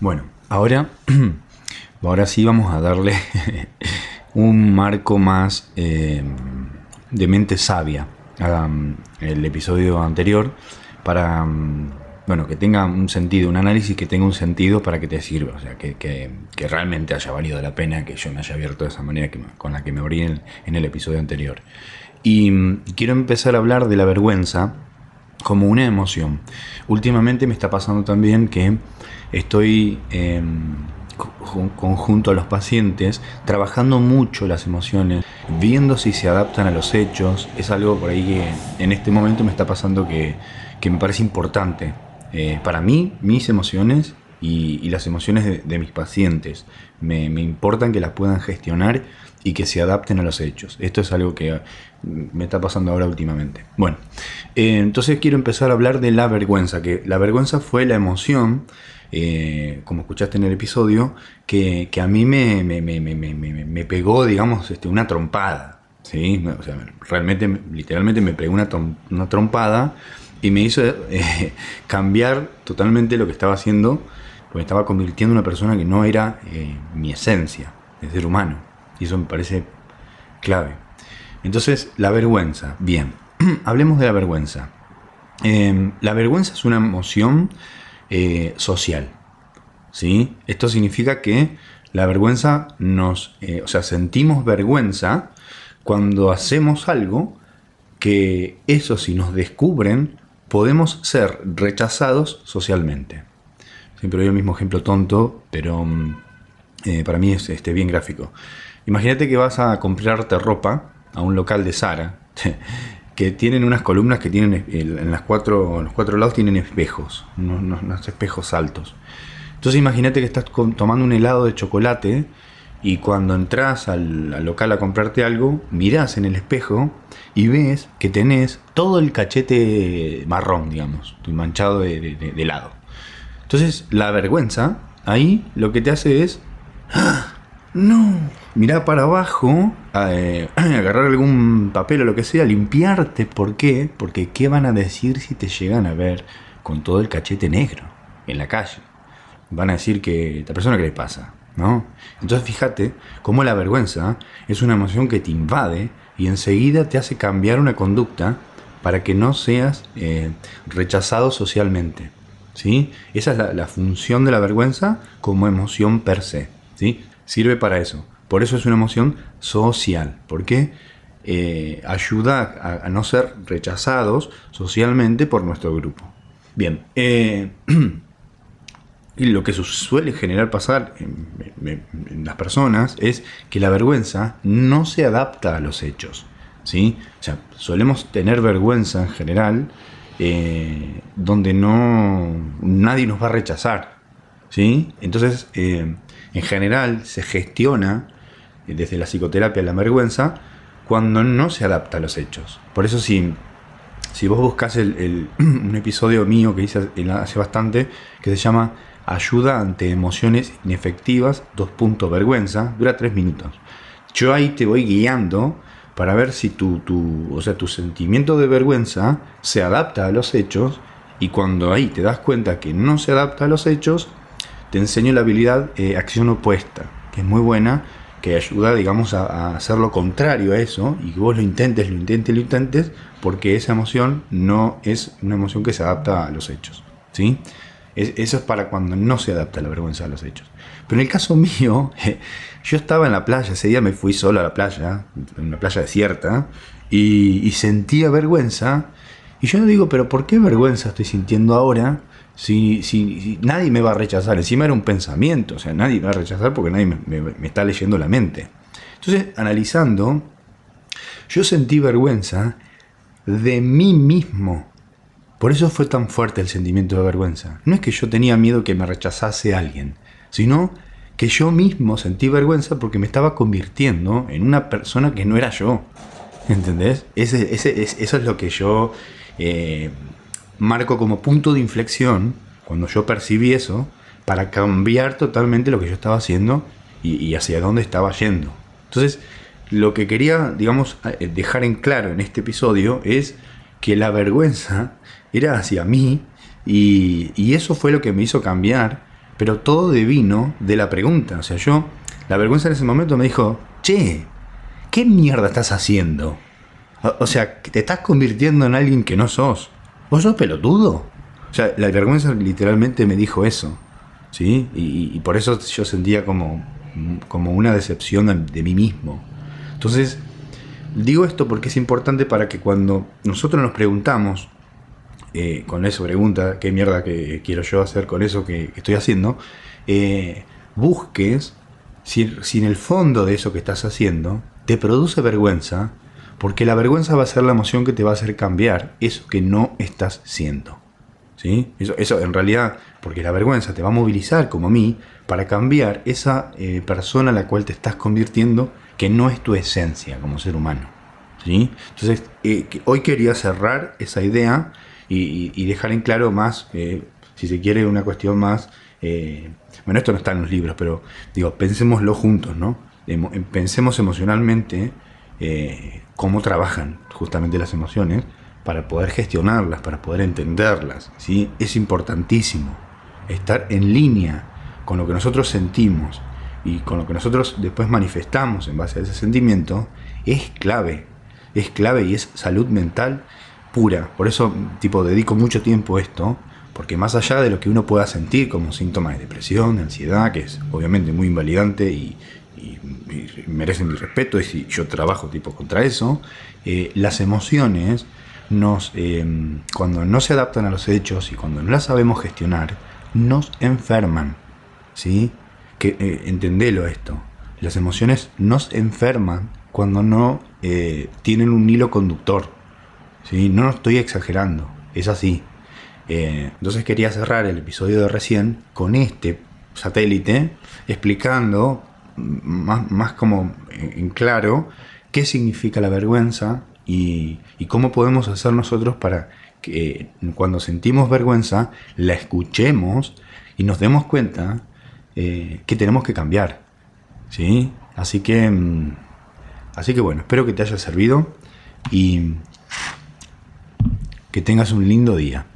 Bueno, ahora, ahora sí vamos a darle un marco más eh, de mente sabia al episodio anterior para mm, bueno, que tenga un sentido, un análisis que tenga un sentido para que te sirva, o sea, que, realmente haya valido la pena que yo me haya abierto de esa manera que, con la que me abrí en, el episodio anterior. Y quiero empezar a hablar de la vergüenza como una emoción. Últimamente me está pasando también que estoy eh, conjunto a los pacientes trabajando mucho las emociones, viendo si se adaptan a los hechos. Es algo por ahí que en este momento me está pasando que, que me parece importante eh, para mí, mis emociones y, las emociones de, mis pacientes me, importan que las puedan gestionar y que se adapten a los hechos. Esto es algo que mm, me está pasando ahora últimamente. Bueno, eh, entonces quiero empezar a hablar de la vergüenza, que la vergüenza fue la emoción, eh, como escuchaste en el episodio, que, a mí me, me, pegó, digamos, este, una trompada. ¿sí? O sea, realmente, literalmente me pegó una, una trompada y me hizo eh, cambiar totalmente lo que estaba haciendo, porque estaba convirtiendo en una persona que no era eh, mi esencia de ser humano. Eso me parece clave. Entonces, la vergüenza. Bien, hablemos de la vergüenza. Em, la vergüenza es una emoción eh, social. ¿sí? Esto significa que la vergüenza nos, o sea, sentimos vergüenza cuando hacemos algo que eso si nos descubren podemos ser rechazados socialmente. Siempre doy el mismo ejemplo tonto, pero mm, eh, para mí es este, bien gráfico. Imagínate que vas a comprarte ropa a un local de Sara, que tienen unas columnas que tienen en, las cuatro, los cuatro lados tienen espejos, unos, espejos altos. Entonces imagínate que estás tomando un helado de chocolate y cuando entras al, local a comprarte algo, mirás en el espejo y ves que tenés todo el cachete marrón, digamos, manchado de, helado. Entonces, la vergüenza ahí lo que te hace es. ¡Ah! ¡No! Mirar para abajo, eh, agarrar algún papel o lo que sea, limpiarte. ¿Por qué? Porque ¿qué van a decir si te llegan a ver con todo el cachete negro en la calle? Van a decir que esta persona, ¿qué le pasa? ¿no? Entonces fíjate cómo la vergüenza es una emoción que te invade y enseguida te hace cambiar una conducta para que no seas eh, rechazado socialmente. ¿sí? Esa es la, función de la vergüenza como emoción per se. ¿Sí? Sirve para eso. Por eso es una emoción social, porque eh, ayuda a, no ser rechazados socialmente por nuestro grupo. Bien, eh, Y lo que suele generar pasar en, las personas es que la vergüenza no se adapta a los hechos. ¿sí? O sea, solemos tener vergüenza en general eh, donde no nadie nos va a rechazar. Entonces, eh, en general se gestiona eh, desde la psicoterapia la vergüenza cuando no se adapta a los hechos. Por eso si, si vos buscas un episodio mío que hice hace bastante que se llama ayuda ante emociones inefectivas, dos puntos vergüenza, dura tres minutos. Yo ahí te voy guiando para ver si tu, tu, o sea, tu sentimiento de vergüenza se adapta a los hechos y cuando ahí te das cuenta que no se adapta a los hechos, te enseño la habilidad eh, acción opuesta, que es muy buena, que ayuda, digamos, a, hacer lo contrario a eso y que vos lo intentes, lo intentes, lo intentes, porque esa emoción no es una emoción que se adapta a los hechos. ¿sí? eso es para cuando no se adapta la vergüenza a los hechos. Pero en el caso mío, yo estaba en la playa, ese día me fui solo a la playa, en una playa desierta, y, sentía vergüenza. Y yo digo, pero ¿por qué vergüenza estoy sintiendo ahora si, si, nadie me va a rechazar? Encima era un pensamiento, o sea, nadie me va a rechazar porque nadie me está leyendo la mente. Entonces, analizando, yo sentí vergüenza de mí mismo por eso fue tan fuerte el sentimiento de vergüenza. No es que yo tenía miedo que me rechazase alguien, sino que yo mismo sentí vergüenza porque me estaba convirtiendo en una persona que no era yo. ¿Entendés? Ese, eso es lo que yo eh, marco como punto de inflexión cuando yo percibí eso para cambiar totalmente lo que yo estaba haciendo y, y hacia dónde estaba yendo. Entonces, lo que quería, digamos, eh, dejar en claro en este episodio es que la vergüenza era hacia mí y, eso fue lo que me hizo cambiar pero todo devino de la pregunta. O sea, yo, la vergüenza en ese momento me dijo, che, ¿qué mierda estás haciendo? O, sea, te estás convirtiendo en alguien que no sos. ¿Vos sos pelotudo? O sea, la vergüenza literalmente me dijo eso. ¿Sí? Y, por eso yo sentía como, como una decepción de, mí mismo. Entonces, digo esto porque es importante para que cuando nosotros nos preguntamos, eh, con eso pregunta, ¿qué mierda que quiero yo hacer con eso que, estoy haciendo? Eh, busques si, en el fondo de eso que estás haciendo te produce vergüenza, porque la vergüenza va a ser la emoción que te va a hacer cambiar eso que no estás siendo. ¿Sí? Eso, eso en realidad, porque la vergüenza te va a movilizar como a mí para cambiar esa eh, persona a la cual te estás convirtiendo que no es tu esencia como ser humano. ¿sí? Entonces, hoy quería cerrar esa idea y, dejar en claro más, eh, si se quiere, una cuestión más... Eh, bueno, esto no está en los libros, pero digo, pensémoslo juntos, ¿no? Pensemos emocionalmente eh, cómo trabajan justamente las emociones para poder gestionarlas, para poder entenderlas. ¿sí? Es importantísimo estar en línea con lo que nosotros sentimos y con lo que nosotros después manifestamos en base a ese sentimiento, es clave. Es clave y es salud mental pura. Por eso, tipo, dedico mucho tiempo a esto, porque más allá de lo que uno pueda sentir como síntomas de depresión, de ansiedad, que es obviamente muy invalidante y, merecen mi respeto, y yo trabajo tipo contra eso, eh, las emociones nos, em, cuando no se adaptan a los hechos y cuando no las sabemos gestionar, nos enferman. ¿Sí? Que eh, entendelo esto. Las emociones nos enferman cuando no eh, tienen un hilo conductor. ¿sí? No estoy exagerando, es así. Eh, entonces quería cerrar el episodio de recién con este satélite explicando más, más como en claro qué significa la vergüenza y, cómo podemos hacer nosotros para que cuando sentimos vergüenza la escuchemos y nos demos cuenta eh, que tenemos que cambiar. ¿sí? Así que, mm, así que bueno, espero que te haya servido y que tengas un lindo día.